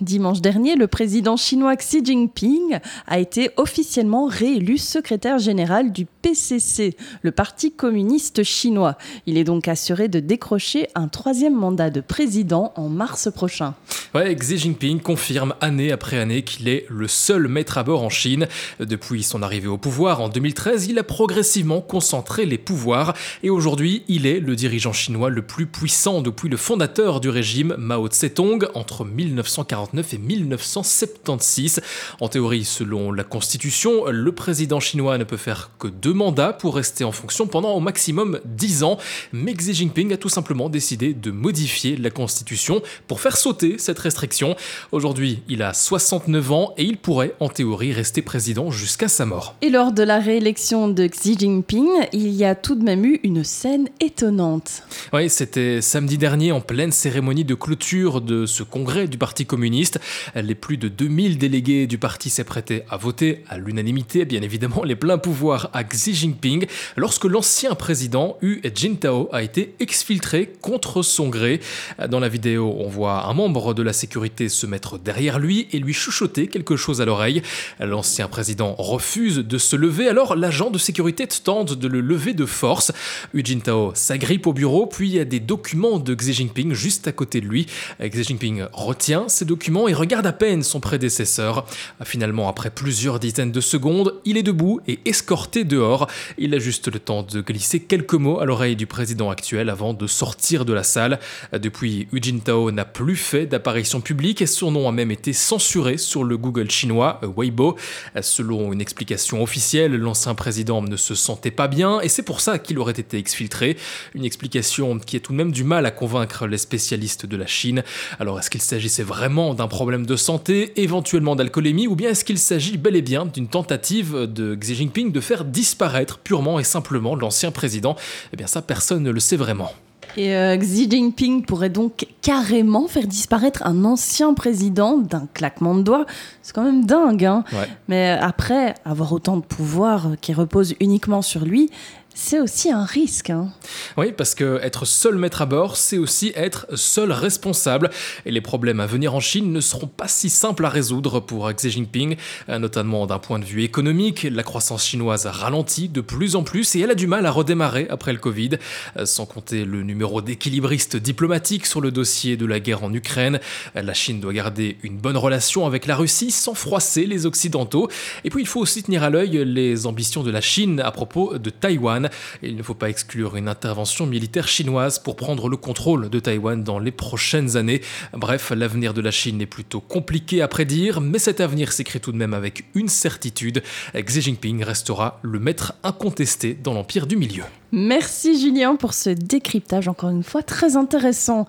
Dimanche dernier, le président chinois Xi Jinping a été officiellement réélu secrétaire général du PCC, le Parti communiste chinois. Il est donc assuré de décrocher un troisième mandat de président en mars prochain. Ouais, Xi Jinping confirme année après année qu'il est le seul maître à bord en Chine. Depuis son arrivée au pouvoir en 2013, il a progressivement concentré les pouvoirs et aujourd'hui, il est le dirigeant chinois le plus puissant depuis le fondateur du régime Mao Tse-tung entre 1940 et 1976. En théorie, selon la Constitution, le président chinois ne peut faire que deux mandats pour rester en fonction pendant au maximum 10 ans. Mais Xi Jinping a tout simplement décidé de modifier la Constitution pour faire sauter cette restriction. Aujourd'hui, il a 69 ans et il pourrait en théorie rester président jusqu'à sa mort. Et lors de la réélection de Xi Jinping, il y a tout de même eu une scène étonnante. Oui, c'était samedi dernier en pleine cérémonie de clôture de ce congrès du Parti communiste les plus de 2000 délégués du parti s'apprêtaient à voter à l'unanimité, bien évidemment, les pleins pouvoirs à Xi Jinping, lorsque l'ancien président Hu Jintao a été exfiltré contre son gré. Dans la vidéo, on voit un membre de la sécurité se mettre derrière lui et lui chuchoter quelque chose à l'oreille. L'ancien président refuse de se lever, alors l'agent de sécurité tente de le lever de force. Hu Jintao s'agrippe au bureau, puis il y a des documents de Xi Jinping juste à côté de lui. Xi Jinping retient ces documents et regarde à peine son prédécesseur. Finalement, après plusieurs dizaines de secondes, il est debout et escorté dehors. Il a juste le temps de glisser quelques mots à l'oreille du président actuel avant de sortir de la salle. Depuis, Hu Jintao n'a plus fait d'apparition publique et son nom a même été censuré sur le Google chinois Weibo. Selon une explication officielle, l'ancien président ne se sentait pas bien et c'est pour ça qu'il aurait été exfiltré. Une explication qui a tout de même du mal à convaincre les spécialistes de la Chine. Alors est-ce qu'il s'agissait vraiment d'un problème de santé, éventuellement d'alcoolémie, ou bien est-ce qu'il s'agit bel et bien d'une tentative de Xi Jinping de faire disparaître purement et simplement l'ancien président? Eh bien ça, personne ne le sait vraiment. Et euh, Xi Jinping pourrait donc carrément faire disparaître un ancien président d'un claquement de doigts. C'est quand même dingue. Hein Mais après, avoir autant de pouvoir qui repose uniquement sur lui, c'est aussi un risque. Hein. Oui, parce que être seul maître à bord, c'est aussi être seul responsable. Et les problèmes à venir en Chine ne seront pas si simples à résoudre pour Xi Jinping, notamment d'un point de vue économique. La croissance chinoise ralentit de plus en plus et elle a du mal à redémarrer après le Covid, sans compter le numéro d'équilibriste diplomatique sur le dossier de la guerre en Ukraine. La Chine doit garder une bonne relation avec la Russie sans froisser les Occidentaux. Et puis il faut aussi tenir à l'œil les ambitions de la Chine à propos de Il ne faut pas exclure une intervention militaire chinoise pour prendre le contrôle de Taïwan dans les prochaines années. Bref, l'avenir de la Chine est plutôt compliqué à prédire, mais cet avenir s'écrit tout de même avec une certitude. Xi Jinping restera le maître incontesté dans l'empire du milieu. Merci Julien pour ce décryptage encore une fois très intéressant.